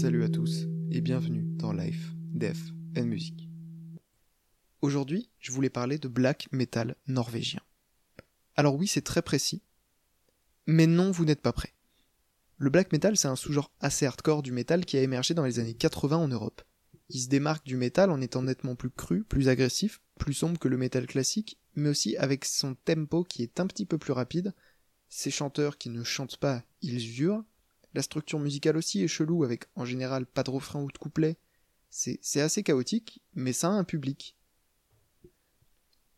Salut à tous et bienvenue dans Life, Death and Music. Aujourd'hui, je voulais parler de black metal norvégien. Alors oui, c'est très précis, mais non, vous n'êtes pas prêts. Le black metal, c'est un sous-genre assez hardcore du metal qui a émergé dans les années 80 en Europe. Il se démarque du metal en étant nettement plus cru, plus agressif, plus sombre que le metal classique, mais aussi avec son tempo qui est un petit peu plus rapide, ses chanteurs qui ne chantent pas, ils hurlent, la structure musicale aussi est chelou avec en général pas de refrain ou de couplet. C'est assez chaotique, mais ça a un public.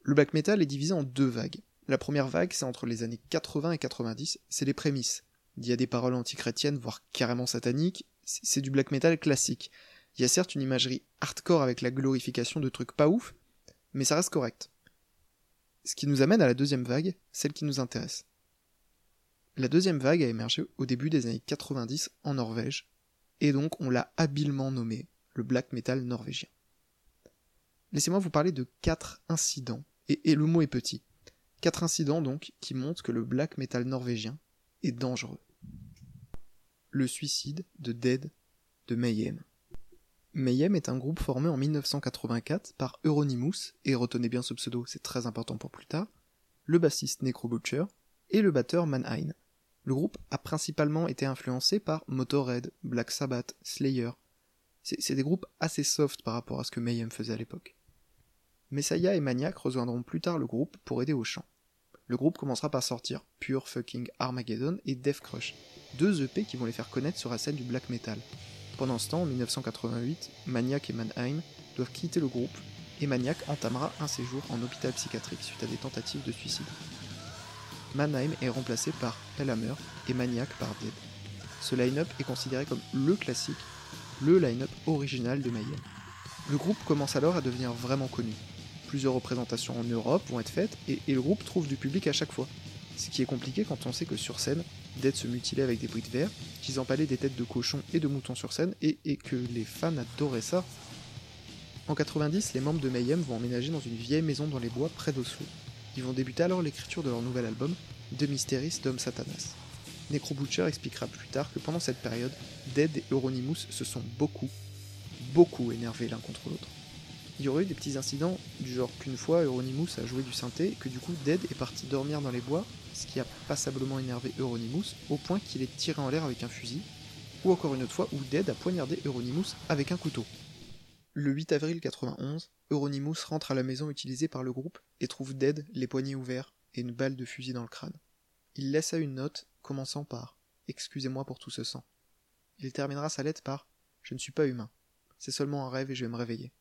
Le black metal est divisé en deux vagues. La première vague, c'est entre les années 80 et 90, c'est les prémices. Il y a des paroles antichrétiennes, voire carrément sataniques, c'est du black metal classique. Il y a certes une imagerie hardcore avec la glorification de trucs pas ouf, mais ça reste correct. Ce qui nous amène à la deuxième vague, celle qui nous intéresse. La deuxième vague a émergé au début des années 90 en Norvège, et donc on l'a habilement nommé le black metal norvégien. Laissez-moi vous parler de quatre incidents, et, le mot est petit. Quatre incidents donc qui montrent que le black metal norvégien est dangereux. Le suicide de Dead de Mayhem. Mayhem est un groupe formé en 1984 par Euronymous, et retenez bien ce pseudo, c'est très important pour plus tard, le bassiste Necro Butcher et le batteur Mannheim. Le groupe a principalement été influencé par Motorhead, Black Sabbath, Slayer. C'est des groupes assez soft par rapport à ce que Mayhem faisait à l'époque. Messiah et Maniac rejoindront plus tard le groupe pour aider au chant. Le groupe commencera par sortir Pure Fucking Armageddon et Death Crush, deux EP qui vont les faire connaître sur la scène du black metal. Pendant ce temps, en 1988, Maniac et Mannheim doivent quitter le groupe et Maniac entamera un séjour en hôpital psychiatrique suite à des tentatives de suicide. Mannheim est remplacé par Hellhammer et Maniac par Dead. Ce line-up est considéré comme le classique, le line-up original de Mayhem. Le groupe commence alors à devenir vraiment connu. Plusieurs représentations en Europe vont être faites et, le groupe trouve du public à chaque fois. Ce qui est compliqué quand on sait que sur scène, Dead se mutilait avec des briques de verre, qu'ils empalaient des têtes de cochons et de moutons sur scène et, et que les fans adoraient ça. En 90, les membres de Mayhem vont emménager dans une vieille maison dans les bois près d'Oslo. Ils vont débuter alors l'écriture de leur nouvel album, De Mysteris Dom Satanas. Necro Butcher expliquera plus tard que pendant cette période, Dead et Euronymous se sont beaucoup, beaucoup énervés l'un contre l'autre. Il y aurait eu des petits incidents du genre qu'une fois Euronymous a joué du synthé et que du coup Dead est parti dormir dans les bois, ce qui a passablement énervé Euronymous au point qu'il est tiré en l'air avec un fusil, ou encore une autre fois où Dead a poignardé Euronymous avec un couteau. Le 8 avril 91, Euronymous rentre à la maison utilisée par le groupe et trouve Dead les poignets ouverts et une balle de fusil dans le crâne. Il laissa une note commençant par Excusez-moi pour tout ce sang. Il terminera sa lettre par Je ne suis pas humain. C'est seulement un rêve et je vais me réveiller.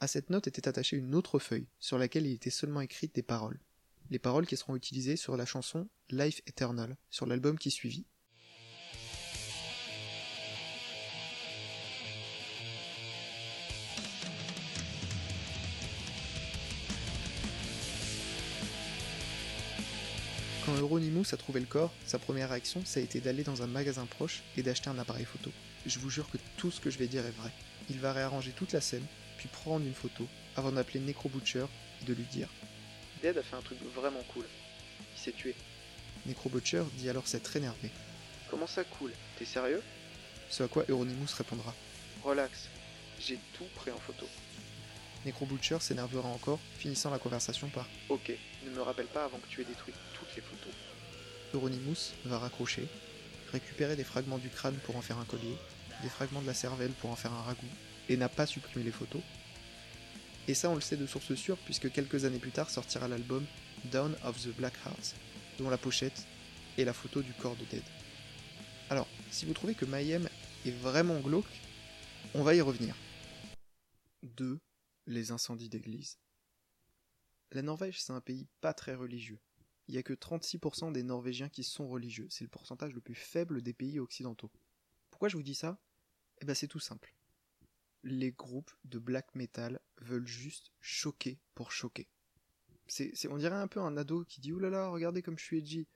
À cette note était attachée une autre feuille sur laquelle il était seulement écrites des paroles. Les paroles qui seront utilisées sur la chanson Life Eternal sur l'album qui suivit Quand Euronymous a trouvé le corps, sa première réaction, ça a été d'aller dans un magasin proche et d'acheter un appareil photo. Je vous jure que tout ce que je vais dire est vrai. Il va réarranger toute la scène, puis prendre une photo, avant d'appeler Necro Butcher et de lui dire Dead a fait un truc vraiment cool. Il s'est tué. Necro Butcher dit alors s'être énervé. Comment ça cool? T'es sérieux? Ce à quoi Euronymous répondra Relax, j'ai tout pris en photo. Necrobutcher s'énervera encore, finissant la conversation par Ok, ne me rappelle pas avant que tu aies détruit toutes les photos. Euronymous va raccrocher, récupérer des fragments du crâne pour en faire un collier, des fragments de la cervelle pour en faire un ragoût, et n'a pas supprimé les photos. Et ça, on le sait de source sûre, puisque quelques années plus tard sortira l'album Down of the Black Hearts, dont la pochette est la photo du corps de Dead. Alors, si vous trouvez que Mayhem est vraiment glauque, on va y revenir. 2 les incendies d'église. La Norvège, c'est un pays pas très religieux. Il n'y a que 36% des Norvégiens qui sont religieux. C'est le pourcentage le plus faible des pays occidentaux. Pourquoi je vous dis ça? Eh ben c'est tout simple. Les groupes de black metal veulent juste choquer pour choquer. C'est, on dirait un peu un ado qui dit oulala, là là, regardez comme je suis edgy.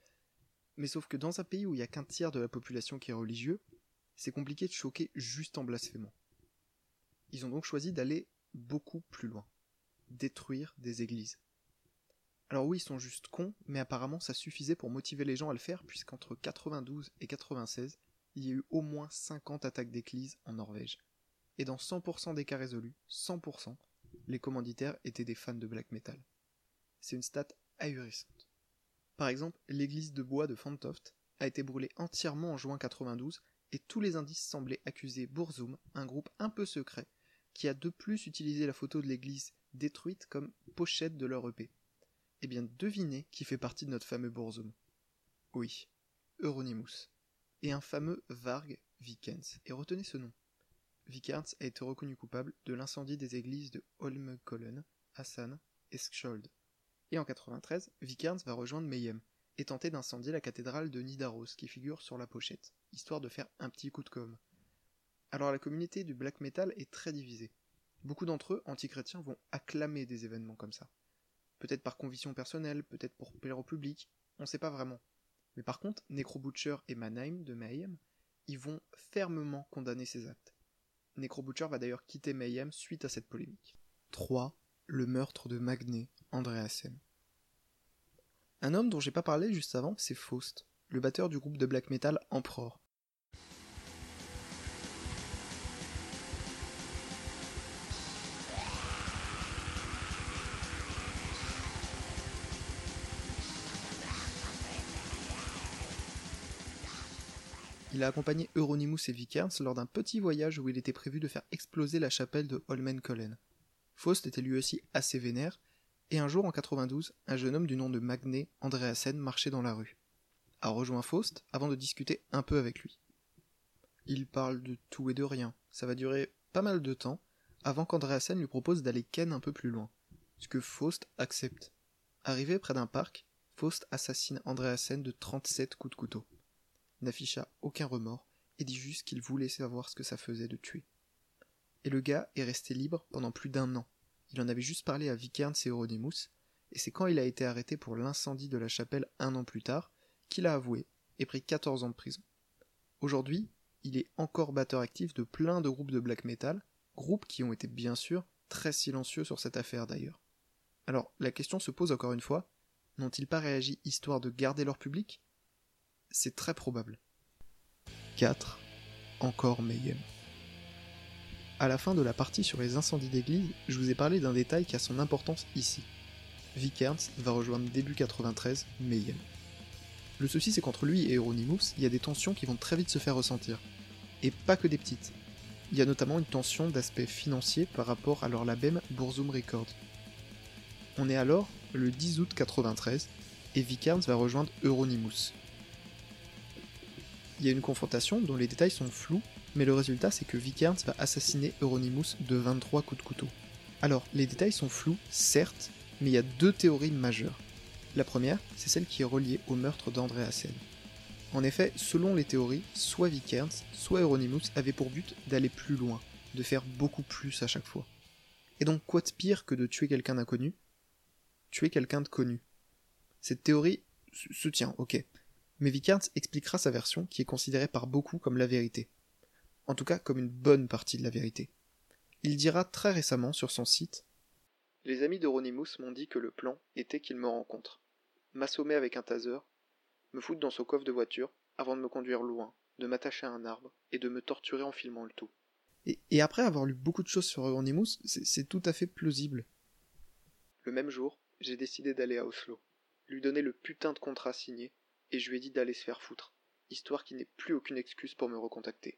Mais sauf que dans un pays où il n'y a qu'un tiers de la population qui est religieux, c'est compliqué de choquer juste en blasphémant. Ils ont donc choisi d'aller beaucoup plus loin. Détruire des églises. Alors oui, ils sont juste cons, mais apparemment ça suffisait pour motiver les gens à le faire, puisqu'entre 92 et 96, il y a eu au moins 50 attaques d'église en Norvège. Et dans 100% des cas résolus, 100%, les commanditaires étaient des fans de black metal. C'est une stat ahurissante. Par exemple, l'église de bois de Fantoft a été brûlée entièrement en juin 92 et tous les indices semblaient accuser Burzum, un groupe un peu secret, qui a de plus utilisé la photo de l'église détruite comme pochette de leur EP. Eh bien, devinez qui fait partie de notre fameux Burzum. Oui, Euronymous. Et un fameux Varg Vikens. Et retenez ce nom. Vikens a été reconnu coupable de l'incendie des églises de Holmenkollen, Hassan et Skjold. Et en 93, Vikernes va rejoindre Mayhem et tenter d'incendier la cathédrale de Nidaros qui figure sur la pochette, histoire de faire un petit coup de com'. Alors la communauté du black metal est très divisée. Beaucoup d'entre eux, anti-chrétiens, vont acclamer des événements comme ça. Peut-être par conviction personnelle, peut-être pour plaire au public, on sait pas vraiment. Mais par contre, Necrobutcher et Mannheim de Mayhem, ils vont fermement condamner ces actes. Necrobutcher va d'ailleurs quitter Mayhem suite à cette polémique. 3. Le meurtre de Magné Andreasen. Un homme dont j'ai pas parlé juste avant, c'est Faust, le batteur du groupe de black metal Emperor. Il a accompagné Euronymous et Vikernes lors d'un petit voyage où il était prévu de faire exploser la chapelle de Holmenkollen. Faust était lui aussi assez vénère, et un jour en 92, un jeune homme du nom de Magné Andreasen marchait dans la rue. A rejoint Faust avant de discuter un peu avec lui. Il parle de tout et de rien, ça va durer pas mal de temps, avant qu'Andreasen lui propose d'aller ken un peu plus loin, ce que Faust accepte. Arrivé près d'un parc, Faust assassine Andreasen de 37 coups de couteau n'afficha aucun remords et dit juste qu'il voulait savoir ce que ça faisait de tuer. Et le gars est resté libre pendant plus d'un an. Il en avait juste parlé à Vikernes et Euronymous, et c'est quand il a été arrêté pour l'incendie de la chapelle un an plus tard qu'il a avoué et pris 14 ans de prison. Aujourd'hui, il est encore batteur actif de plein de groupes de black metal, groupes qui ont été bien sûr très silencieux sur cette affaire d'ailleurs. Alors la question se pose encore une fois, n'ont-ils pas réagi histoire de garder leur public? C'est très probable. 4. Encore Mayhem. À la fin de la partie sur les incendies d'église, je vous ai parlé d'un détail qui a son importance ici. Vikernes va rejoindre début 93 Mayhem. Le souci c'est qu'entre lui et Euronymous, il y a des tensions qui vont très vite se faire ressentir. Et pas que des petites. Il y a notamment une tension d'aspect financier par rapport à leur label Burzum Records. On est alors le 10 août 93 et Vikernes va rejoindre Euronymous, il y a une confrontation dont les détails sont flous, mais le résultat c'est que Vikernes va assassiner Euronymous de 23 coups de couteau. Alors, les détails sont flous, certes, mais il y a deux théories majeures. La première, c'est celle qui est reliée au meurtre d'André Hassen. En effet, selon les théories, soit Vikernes, soit Euronymous avaient pour but d'aller plus loin, de faire beaucoup plus à chaque fois. Et donc quoi de pire que de tuer quelqu'un d'inconnu? Tuer quelqu'un de connu. Cette théorie se tient, ok mais Vikernes expliquera sa version qui est considérée par beaucoup comme la vérité. En tout cas comme une bonne partie de la vérité. Il dira très récemment sur son site Les amis d'Euronymous m'ont dit que le plan était qu'ils me rencontrent, m'assommer avec un taser, me foutre dans son coffre de voiture avant de me conduire loin, de m'attacher à un arbre et de me torturer en filmant le tout. Et, et après avoir lu beaucoup de choses sur Euronymous, c'est tout à fait plausible. Le même jour, j'ai décidé d'aller à Oslo, lui donner le putain de contrat signé et je lui ai dit d'aller se faire foutre, histoire qu'il n'ait plus aucune excuse pour me recontacter.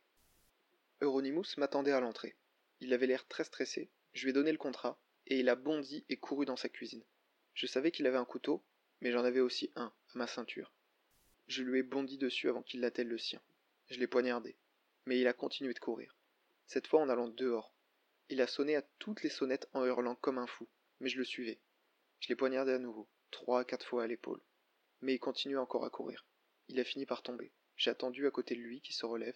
Euronymous m'attendait à l'entrée. Il avait l'air très stressé, je lui ai donné le contrat, et il a bondi et couru dans sa cuisine. Je savais qu'il avait un couteau, mais j'en avais aussi un, à ma ceinture. Je lui ai bondi dessus avant qu'il l'attelle le sien. Je l'ai poignardé, mais il a continué de courir. Cette fois en allant dehors. Il a sonné à toutes les sonnettes en hurlant comme un fou, mais je le suivais. Je l'ai poignardé à nouveau, trois à quatre fois à l'épaule mais il continue encore à courir. Il a fini par tomber. J'ai attendu à côté de lui qui se relève.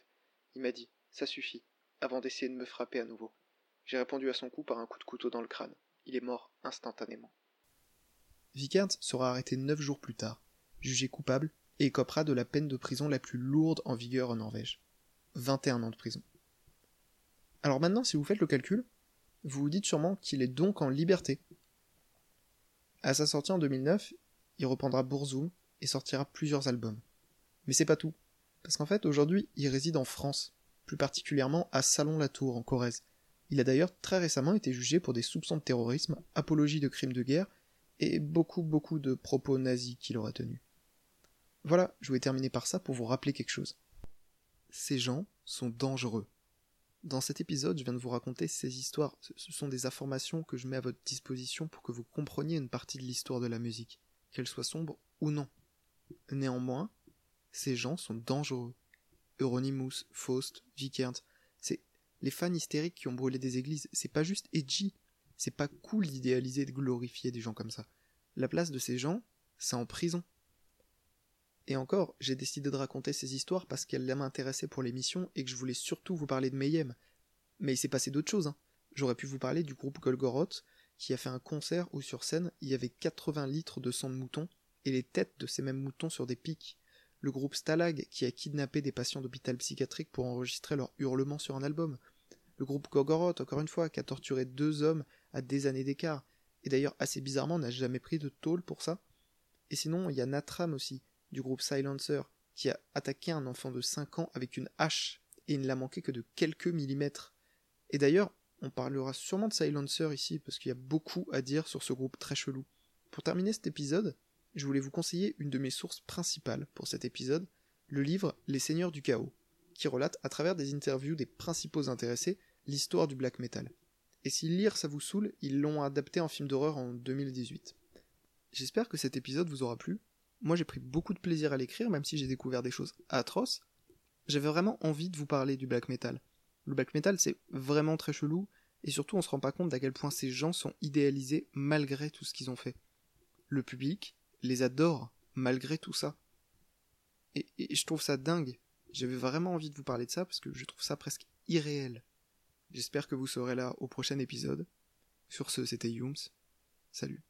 Il m'a dit Ça suffit, avant d'essayer de me frapper à nouveau. J'ai répondu à son coup par un coup de couteau dans le crâne. Il est mort instantanément. Vikernes sera arrêté neuf jours plus tard, jugé coupable, et écopera de la peine de prison la plus lourde en vigueur en Norvège. 21 ans de prison. Alors maintenant, si vous faites le calcul, vous vous dites sûrement qu'il est donc en liberté. À sa sortie en 2009, il reprendra Burzum et sortira plusieurs albums. Mais c'est pas tout, Parce qu'en fait, aujourd'hui, il réside en France, plus particulièrement à Salon-la-Tour, en Corrèze. Il a d'ailleurs très récemment été jugé pour des soupçons de terrorisme, apologie de crimes de guerre, et beaucoup beaucoup de propos nazis qu'il aurait tenus. Voilà, je voulais terminer par ça pour vous rappeler quelque chose. Ces gens sont dangereux. Dans cet épisode, je viens de vous raconter ces histoires. Ce sont des informations que je mets à votre disposition pour que vous compreniez une partie de l'histoire de la musique, qu'elle soit sombre ou non. Néanmoins, ces gens sont dangereux. Euronymous, Faust, Vikernt, c'est les fans hystériques qui ont brûlé des églises. C'est pas juste edgy. C'est pas cool d'idéaliser et de glorifier des gens comme ça. La place de ces gens, c'est en prison. Et encore, j'ai décidé de raconter ces histoires parce qu'elles m'intéressaient pour l'émission et que je voulais surtout vous parler de Mayhem. Mais il s'est passé d'autres choses. Hein. J'aurais pu vous parler du groupe Golgoroth qui a fait un concert où sur scène il y avait 80 litres de sang de mouton les têtes de ces mêmes moutons sur des pics. Le groupe Stalag qui a kidnappé des patients d'hôpital psychiatrique pour enregistrer leurs hurlements sur un album. Le groupe Golgoroth, encore une fois, qui a torturé deux hommes à des années d'écart. Et d'ailleurs, assez bizarrement, n'a jamais pris de tôle pour ça. Et sinon, il y a Natram aussi, du groupe Silencer, qui a attaqué un enfant de 5 ans avec une hache, et il ne l'a manqué que de quelques millimètres. Et d'ailleurs, on parlera sûrement de Silencer ici, parce qu'il y a beaucoup à dire sur ce groupe très chelou. Pour terminer cet épisode, je voulais vous conseiller une de mes sources principales pour cet épisode, le livre Les Seigneurs du Chaos, qui relate à travers des interviews des principaux intéressés l'histoire du black metal. Et si lire ça vous saoule, ils l'ont adapté en film d'horreur en 2018. J'espère que cet épisode vous aura plu, moi, j'ai pris beaucoup de plaisir à l'écrire, même si j'ai découvert des choses atroces. J'avais vraiment envie de vous parler du black metal. Le black metal, c'est vraiment très chelou, et surtout, on se rend pas compte d'à quel point ces gens sont idéalisés malgré tout ce qu'ils ont fait. Le public les adore malgré tout ça. Et, je trouve ça dingue. J'avais vraiment envie de vous parler de ça parce que je trouve ça presque irréel. J'espère que vous serez là au prochain épisode. Sur ce, c'était Yums. Salut.